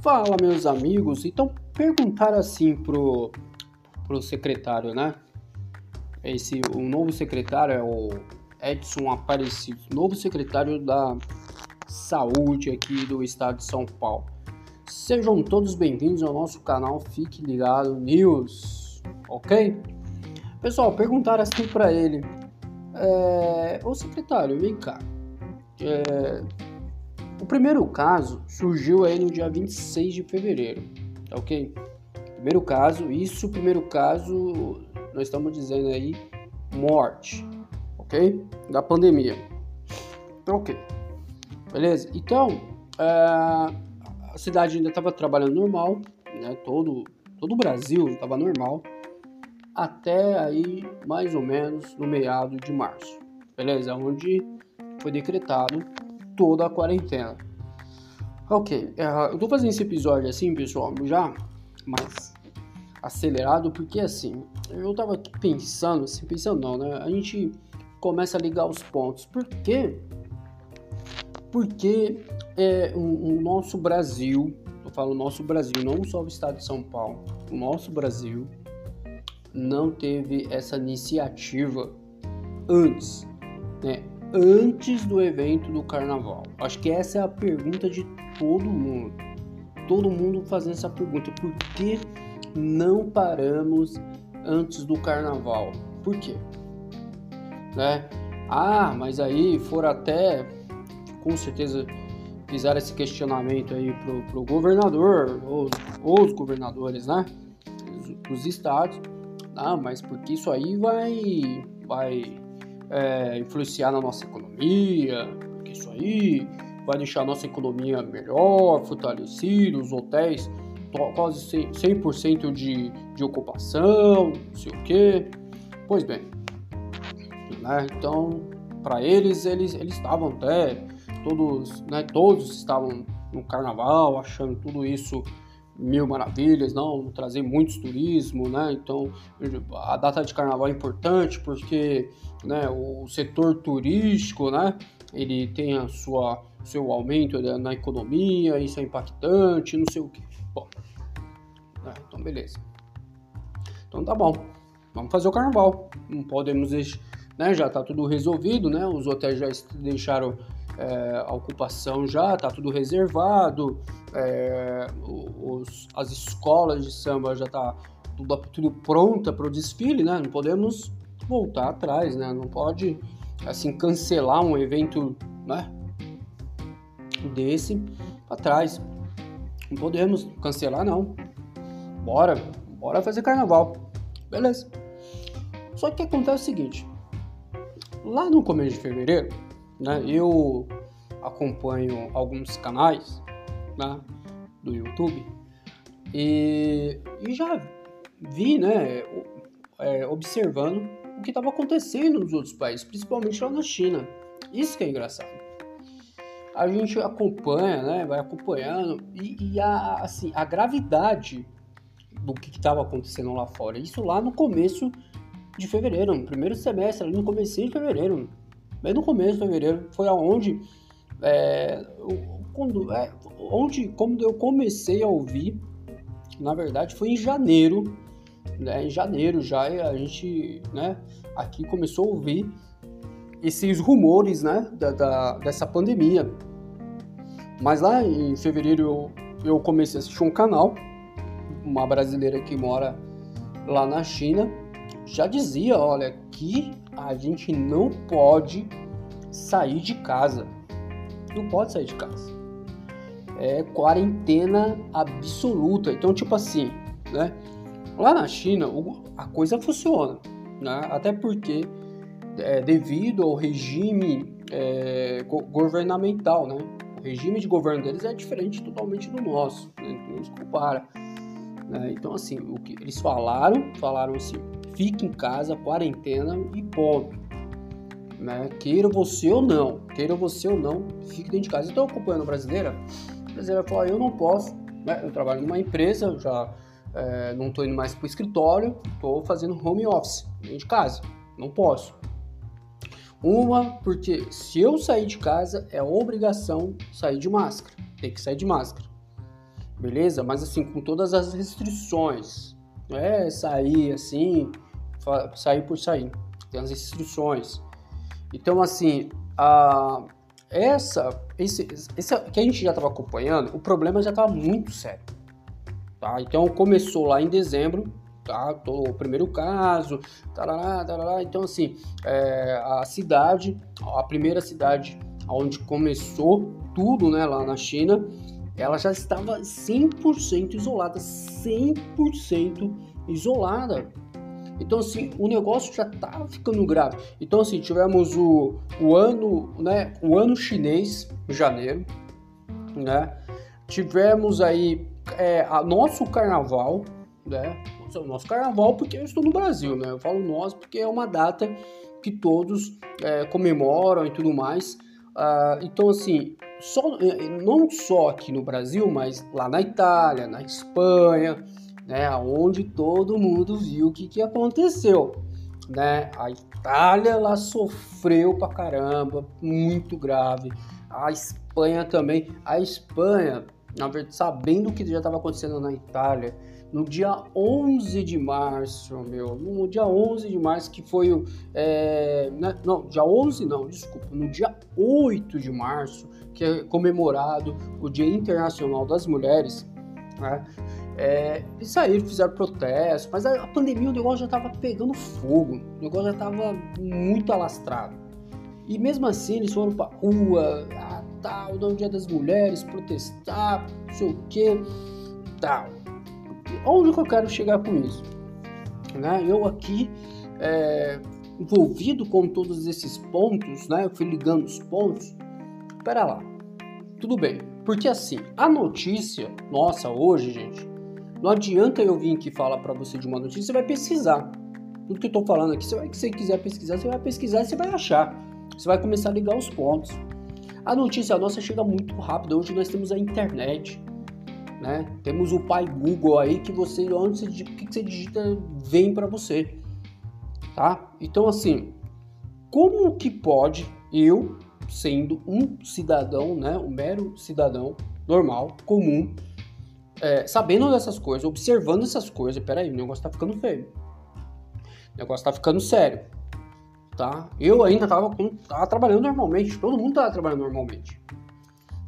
Fala, meus amigos. Então, perguntar assim pro, pro secretário, né? Esse, o novo secretário é o Edson Aparecido, novo secretário da Saúde aqui do estado de São Paulo. Sejam todos bem-vindos ao nosso canal Fique Ligado News, ok? Pessoal, perguntaram assim para ele: é, Ô secretário, vem cá. É, o primeiro caso surgiu aí no dia 26 de fevereiro, tá ok? Primeiro caso, isso, primeiro caso, nós estamos dizendo aí morte, ok? Da pandemia. Então, ok. Beleza? Então, é, a cidade ainda estava trabalhando normal, né? Todo, todo o Brasil estava normal até aí mais ou menos no meado de março, beleza? Onde foi decretado toda a quarentena. Ok, uh, eu tô fazendo esse episódio assim, pessoal, já mais acelerado, porque assim, eu tava aqui pensando, assim, pensando não, né? A gente começa a ligar os pontos. Por quê? Porque é, o, nosso Brasil, eu falo nosso Brasil, não só o estado de São Paulo, o nosso Brasil não teve essa iniciativa antes, né? Antes do evento do carnaval. Acho que essa é a pergunta de todo mundo. Todo mundo fazendo essa pergunta. Por que não paramos antes do carnaval? Por quê? Né? Ah, mas aí foram até, com certeza, fizeram esse questionamento aí pro, pro governador, ou os governadores, né? Dos estados ah, mas porque isso aí vai, vai é, influenciar na nossa economia, porque isso aí vai deixar a nossa economia melhor, fortalecida, os hotéis quase 100% de, de ocupação, não sei o quê. Pois bem, né? então, para eles, eles, eles estavam até, todos, né, todos estavam no carnaval, achando tudo isso mil maravilhas, não trazer muitos turismo, né? Então a data de carnaval é importante porque, né, o setor turístico, né, ele tem a sua seu aumento na economia, isso é impactante, não sei o que. Bom, né, então beleza. Então tá bom, vamos fazer o carnaval. Não podemos, né? Já tá tudo resolvido, né? Os hotéis já deixaram é, a ocupação já, tá tudo reservado, é, os, as escolas de samba já tá tudo, tudo pronta para o desfile, né? Não podemos voltar atrás, né? Não pode assim cancelar um evento, né? Desse atrás. Não podemos cancelar não. Bora, bora fazer carnaval. Beleza. Só que acontece o seguinte, lá no começo de fevereiro, né? Eu acompanho alguns canais né, do YouTube e, e já vi, né, é, observando o que estava acontecendo nos outros países, principalmente lá na China. Isso que é engraçado. A gente acompanha, né, vai acompanhando e, e a, assim, a gravidade do que estava acontecendo lá fora. Isso lá no começo de fevereiro, no primeiro semestre, ali no começo de fevereiro bem no começo de fevereiro, foi aonde é, quando, é, onde, quando eu comecei a ouvir, na verdade foi em janeiro, né, em janeiro já a gente, né, aqui começou a ouvir esses rumores, né, da, da dessa pandemia. Mas lá em fevereiro eu, eu comecei a assistir um canal, uma brasileira que mora lá na China, já dizia, olha, que a gente não pode sair de casa. Não pode sair de casa. É quarentena absoluta. Então, tipo assim, né? Lá na China, a coisa funciona, né? Até porque, é, devido ao regime é, governamental, né? O regime de governo deles é diferente totalmente do nosso, né? Não se compara. Né? Então, assim, o que eles falaram, falaram assim, fique em casa, quarentena e ponto. Né? Queira você ou não, queira você ou não, fique dentro de casa. Então, acompanhando a brasileira, a brasileira falou: eu não posso, né? eu trabalho numa empresa, já é, não estou indo mais para o escritório, estou fazendo home office, dentro de casa, não posso. Uma, porque se eu sair de casa, é obrigação sair de máscara, tem que sair de máscara. Beleza? Mas assim, com todas as restrições. Não é sair assim, sair por sair. Tem as restrições. Então, assim, a, essa, esse, esse que a gente já estava acompanhando, o problema já estava muito sério. Tá? Então, começou lá em dezembro, tá? o primeiro caso, tarará, tarará. então assim, é, a cidade, a primeira cidade onde começou tudo, né, lá na China, ela já estava 100% isolada, 100% isolada. Então, assim, o negócio já estava ficando grave. Então, assim, tivemos o, o ano, né, o ano chinês, janeiro, né? Tivemos aí é, a nosso carnaval, né? O nosso carnaval, porque eu estou no Brasil, né? Eu falo nós porque é uma data que todos é, comemoram e tudo mais. Uh, então, assim, só, é, não só aqui no Brasil, mas lá na Itália, na Espanha, né, onde todo mundo viu o que, que aconteceu. Né? A Itália lá sofreu pra caramba, muito grave. A Espanha também. A Espanha, na verdade, sabendo o que já estava acontecendo na Itália, no dia 11 de março, meu, no dia 11 de março, que foi o. É, né, não, dia 11 não, desculpa, no dia 8 de março, que é comemorado o Dia Internacional das Mulheres, né? É, eles saíram, fizeram protesto, mas a, pandemia, o negócio já estava pegando fogo, o negócio já estava muito alastrado. E mesmo assim, eles foram pra rua, ah, tal, no Dia das Mulheres, protestar, não sei o que, tal. Onde que eu quero chegar com isso? Né? Eu aqui, é, envolvido com todos esses pontos, né? Eu fui ligando os pontos. Pera lá, tudo bem. Porque assim, a notícia, nossa, hoje, gente, não adianta eu vir aqui falar para você de uma notícia, você vai pesquisar. Tudo que eu tô falando aqui, você vai, se você quiser pesquisar, você vai pesquisar e você vai achar. Você vai começar a ligar os pontos. A notícia nossa chega muito rápido. Hoje nós temos a internet, né? Temos o pai Google aí que você, onde você, que você digita, vem para você, tá? Então assim, como que pode eu, sendo um cidadão, né, um mero cidadão normal, comum, é, sabendo dessas coisas, observando essas coisas, peraí, o negócio tá ficando feio. O negócio tá ficando sério. Tá? Eu ainda tava, tava trabalhando normalmente, todo mundo tava trabalhando normalmente.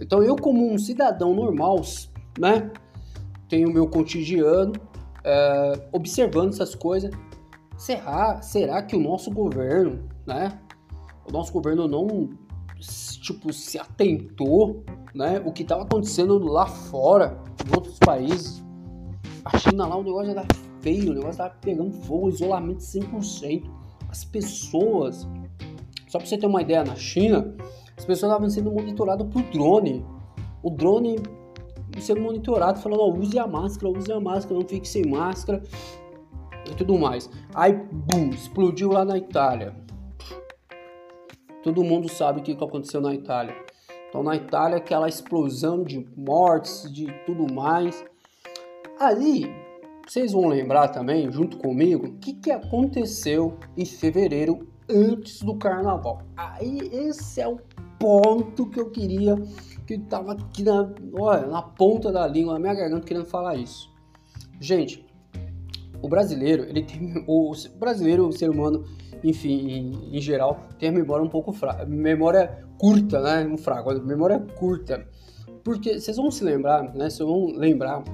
Então eu, como um cidadão normal, né, tenho meu cotidiano, é, observando essas coisas. Será, será que o nosso governo, né, o nosso governo não tipo se atentou, né, o que estava acontecendo lá fora em outros países. A China lá, o negócio já tá feio, o negócio tá pegando fogo, isolamento 100%. As pessoas, só para você ter uma ideia, na China, as pessoas estavam sendo monitoradas por drone. O drone sendo monitorado, falando, ó, use a máscara, use a máscara, não fique sem máscara e tudo mais. Aí, bum, explodiu lá na Itália. Todo mundo sabe o que aconteceu na Itália. Então, na Itália, aquela explosão de mortes, de tudo mais. Ali, vocês vão lembrar também, junto comigo, o que, que aconteceu em fevereiro antes do carnaval. Aí, esse é o ponto que eu queria, que estava aqui na, olha, na ponta da língua, na minha garganta, querendo falar isso. Gente, o brasileiro, ele tem. O brasileiro, o ser humano, enfim, em, em geral, tem a memória um pouco fraca. Memória curta, né? Um fraco, memória curta. Porque vocês vão se lembrar, né? Vocês vão lembrar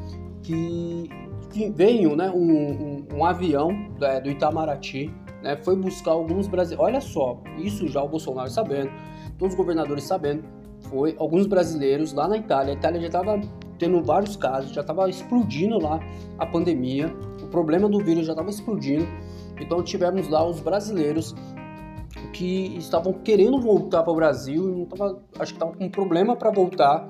que, que veio né, um, um, um avião né, do Itamaraty, né? Foi buscar alguns brasileiros. Olha só, isso já o Bolsonaro sabendo, todos os governadores sabendo. Foi alguns brasileiros lá na Itália. A Itália já estava tendo vários casos, já estava explodindo lá a pandemia, o problema do vírus já estava explodindo. Então tivemos lá os brasileiros que estavam querendo voltar para o Brasil não tava, acho que estavam com problema para voltar.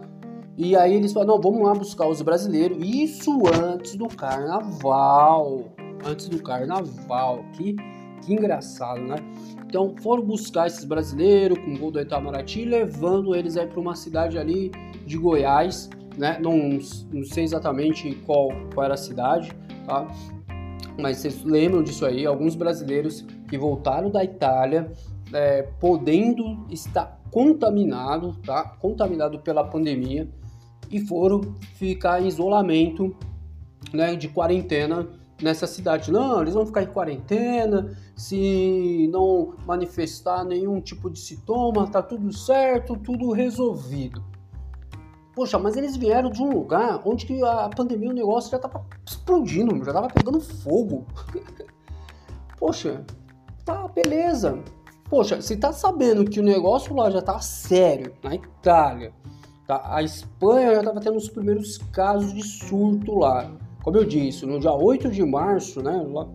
E aí eles falaram, não, vamos lá buscar os brasileiros. Isso antes do carnaval. Antes do carnaval. Que, que engraçado, né? Então foram buscar esses brasileiros com o voo do Itamaraty, levando eles aí para uma cidade ali de Goiás, né? Não, não sei exatamente qual, qual era a cidade, tá? mas vocês lembram disso aí, alguns brasileiros que voltaram da Itália é, podendo estar contaminado, tá? Contaminado pela pandemia e foram ficar em isolamento, né, de quarentena nessa cidade. Não, eles vão ficar em quarentena, se não manifestar nenhum tipo de sintoma, tá tudo certo, tudo resolvido. Poxa, mas eles vieram de um lugar onde que a pandemia, o negócio já tava explodindo, já tava pegando fogo. Poxa, tá, beleza. Poxa, você tá sabendo que o negócio lá já tá sério, na Itália, tá? A Espanha já tava tendo os primeiros casos de surto lá. Como eu disse, no dia 8 de março, né, lá,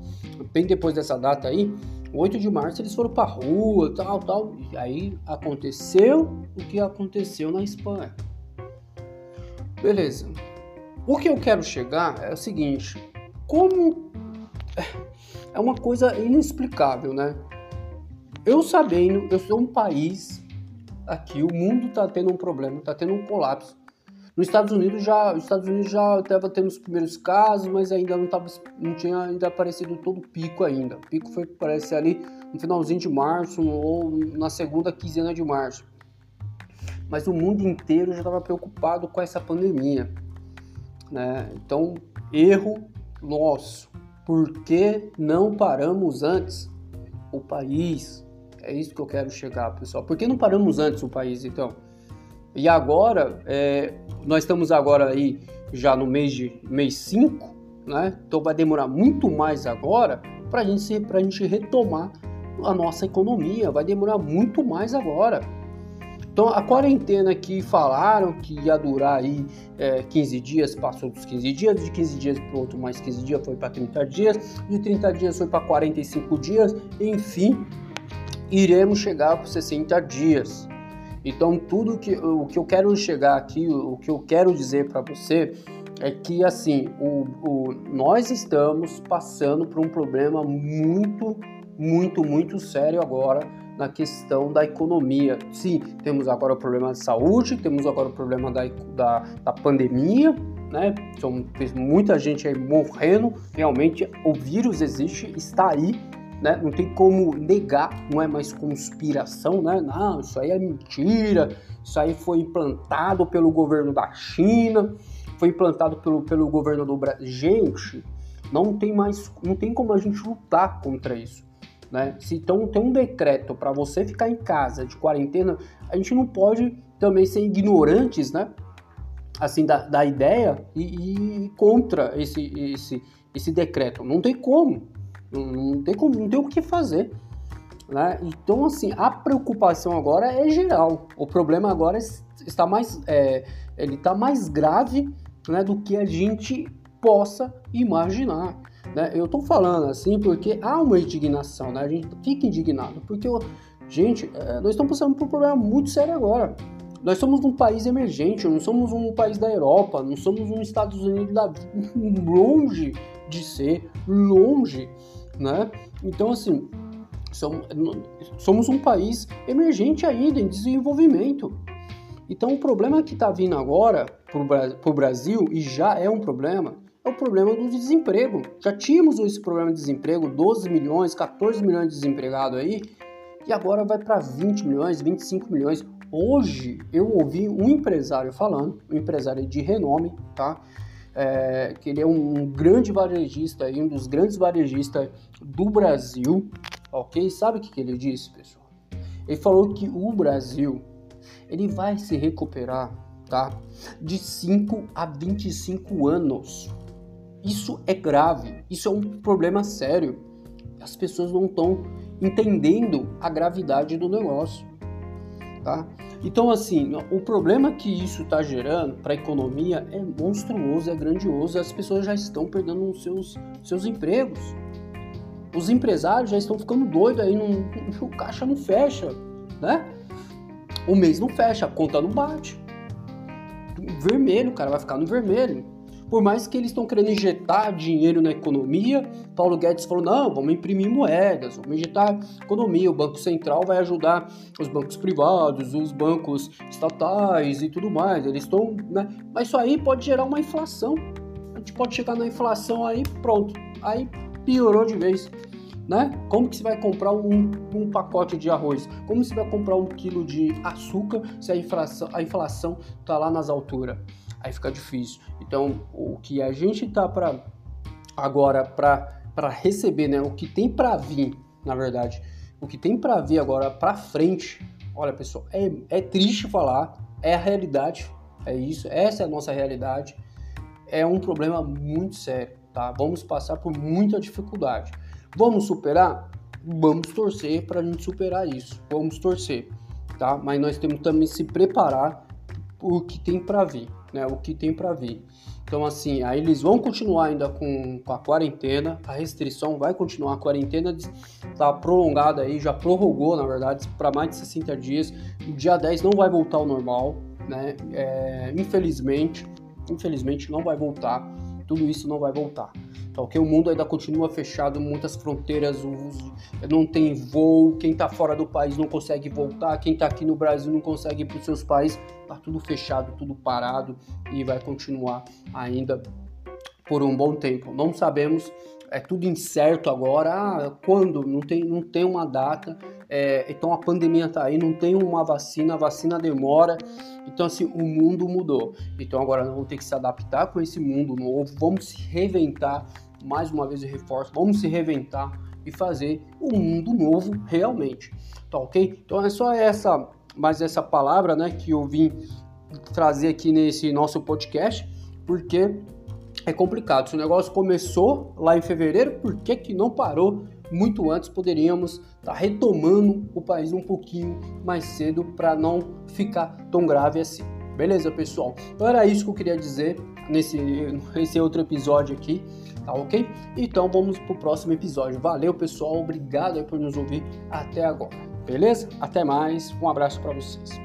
bem depois dessa data aí, 8 de março eles foram pra rua, tal, tal, e aí aconteceu o que aconteceu na Espanha. Beleza. O que eu quero chegar é o seguinte: como é uma coisa inexplicável, né? Eu sabendo, eu sou um país aqui, o mundo tá tendo um problema, tá tendo um colapso. Nos Estados Unidos já, os Estados Unidos já estava tendo os primeiros casos, mas ainda não tava, não tinha ainda aparecido todo o pico ainda. O pico foi parece ali no finalzinho de março ou na segunda quinzena de março mas o mundo inteiro já estava preocupado com essa pandemia. Né? Então, erro nosso. Por que não paramos antes o país? É isso que eu quero chegar, pessoal. Por que não paramos antes o país, então? E agora, é, nós estamos agora aí já no mês de mês 5, né? Então vai demorar muito mais agora para gente, a gente retomar a nossa economia. Vai demorar muito mais agora. Então, a quarentena que falaram que ia durar aí é, 15 dias, passou dos 15 dias, de 15 dias para outro mais 15 dias foi para 30 dias, de 30 dias foi para 45 dias, enfim, iremos chegar para 60 dias. Então, tudo que o que eu quero chegar aqui, o que eu quero dizer para você é que assim, o, o, nós estamos passando por um problema muito, muito, muito sério agora na questão da economia. Sim, temos agora o problema de saúde, temos agora o problema da, da, da pandemia, né? São muita gente aí morrendo. Realmente o vírus existe, está aí, né? Não tem como negar, não é mais conspiração, né? Não, isso aí é mentira. Isso aí foi implantado pelo governo da China, foi implantado pelo, pelo governo do Brasil. Gente, não tem mais, não tem como a gente lutar contra isso. Né? Se então tem um decreto para você ficar em casa de quarentena, a gente não pode também ser ignorantes, né? Assim da, da ideia e, e contra esse, esse, esse decreto. Não tem como, não, tem como, não tem o que fazer. Né? Então, assim, a preocupação agora é geral. O problema agora está mais, é, ele está mais grave né, do que a gente possa imaginar. Né? Eu estou falando assim porque há uma indignação, né? a gente fica indignado, porque, gente, é, nós estamos passando por um problema muito sério agora. Nós somos um país emergente, não somos um país da Europa, não somos um Estados Unidos da... longe de ser, longe, né? Então, assim, somos um país emergente ainda, em desenvolvimento. Então, o problema que está vindo agora para o Brasil, e já é um problema, é o problema do desemprego. Já tínhamos esse problema de desemprego, 12 milhões, 14 milhões de desempregados aí, e agora vai para 20 milhões, 25 milhões. Hoje eu ouvi um empresário falando, um empresário de renome, tá? É, que ele é um, grande varejista, aí, um dos grandes varejistas do Brasil, ok? Sabe o que, que ele disse, pessoal? Ele falou que o Brasil ele vai se recuperar, tá? De 5 a 25 anos. Isso é grave, isso é um problema sério. As pessoas não estão entendendo a gravidade do negócio, tá? Então, assim, o problema que isso está gerando para a economia é monstruoso, é grandioso. As pessoas já estão perdendo seus, seus empregos. Os empresários já estão ficando doidos aí, não, o caixa não fecha, né? O mês não fecha, a conta não bate. Vermelho, cara, vai ficar no vermelho. Por mais que eles estão querendo injetar dinheiro na economia, Paulo Guedes falou: não, vamos imprimir moedas, vamos injetar economia. O Banco Central vai ajudar os bancos privados, os bancos estatais e tudo mais. Eles estão. Né? Mas isso aí pode gerar uma inflação. A gente pode chegar na inflação aí, pronto. Aí piorou de vez. Né? Como que você vai comprar um, um, pacote de arroz? Como você vai comprar um quilo de açúcar se a inflação, a inflação tá lá nas alturas? Aí fica difícil. Então, o que a gente tá para agora para receber, né, o que tem para vir, na verdade, o que tem para vir agora para frente, olha pessoal, é, é triste falar, é a realidade, é isso, essa é a nossa realidade, é um problema muito sério, tá? Vamos passar por muita dificuldade. Vamos superar? Vamos torcer para a gente superar isso, vamos torcer, tá? Mas nós temos também se preparar o que tem para vir, né? O que tem para vir. Então, assim, aí eles vão continuar ainda com, com a quarentena, a restrição vai continuar, a quarentena está prolongada aí, já prorrogou, na verdade, para mais de 60 dias. O dia 10 não vai voltar ao normal, né? É, infelizmente, infelizmente não vai voltar, tudo isso não vai voltar. Tá, ok? O mundo ainda continua fechado, muitas fronteiras, não tem voo, quem está fora do país não consegue voltar, quem está aqui no Brasil não consegue ir para os seus países, tá tudo fechado, tudo parado e vai continuar ainda por um bom tempo. Não sabemos, é tudo incerto agora. Ah, quando? Não tem, não tem uma data. É, então a pandemia está aí, não tem uma vacina, a vacina demora. Então assim, o mundo mudou. Então agora nós vamos ter que se adaptar com esse mundo novo, vamos se reinventar mais uma vez eu reforço, vamos se reventar e fazer um mundo novo realmente, tá ok? Então é só essa, mais essa palavra, né, que eu vim trazer aqui nesse nosso podcast, porque é complicado. Se o negócio começou lá em fevereiro, por que que não parou muito antes? Poderíamos estar tá retomando o país um pouquinho mais cedo para não ficar tão grave assim. Beleza, pessoal? Então era isso que eu queria dizer nesse, nesse outro episódio aqui tá ok? Então vamos pro próximo episódio. Valeu, pessoal, obrigado por nos ouvir até agora. Beleza? Até mais. Um abraço para vocês.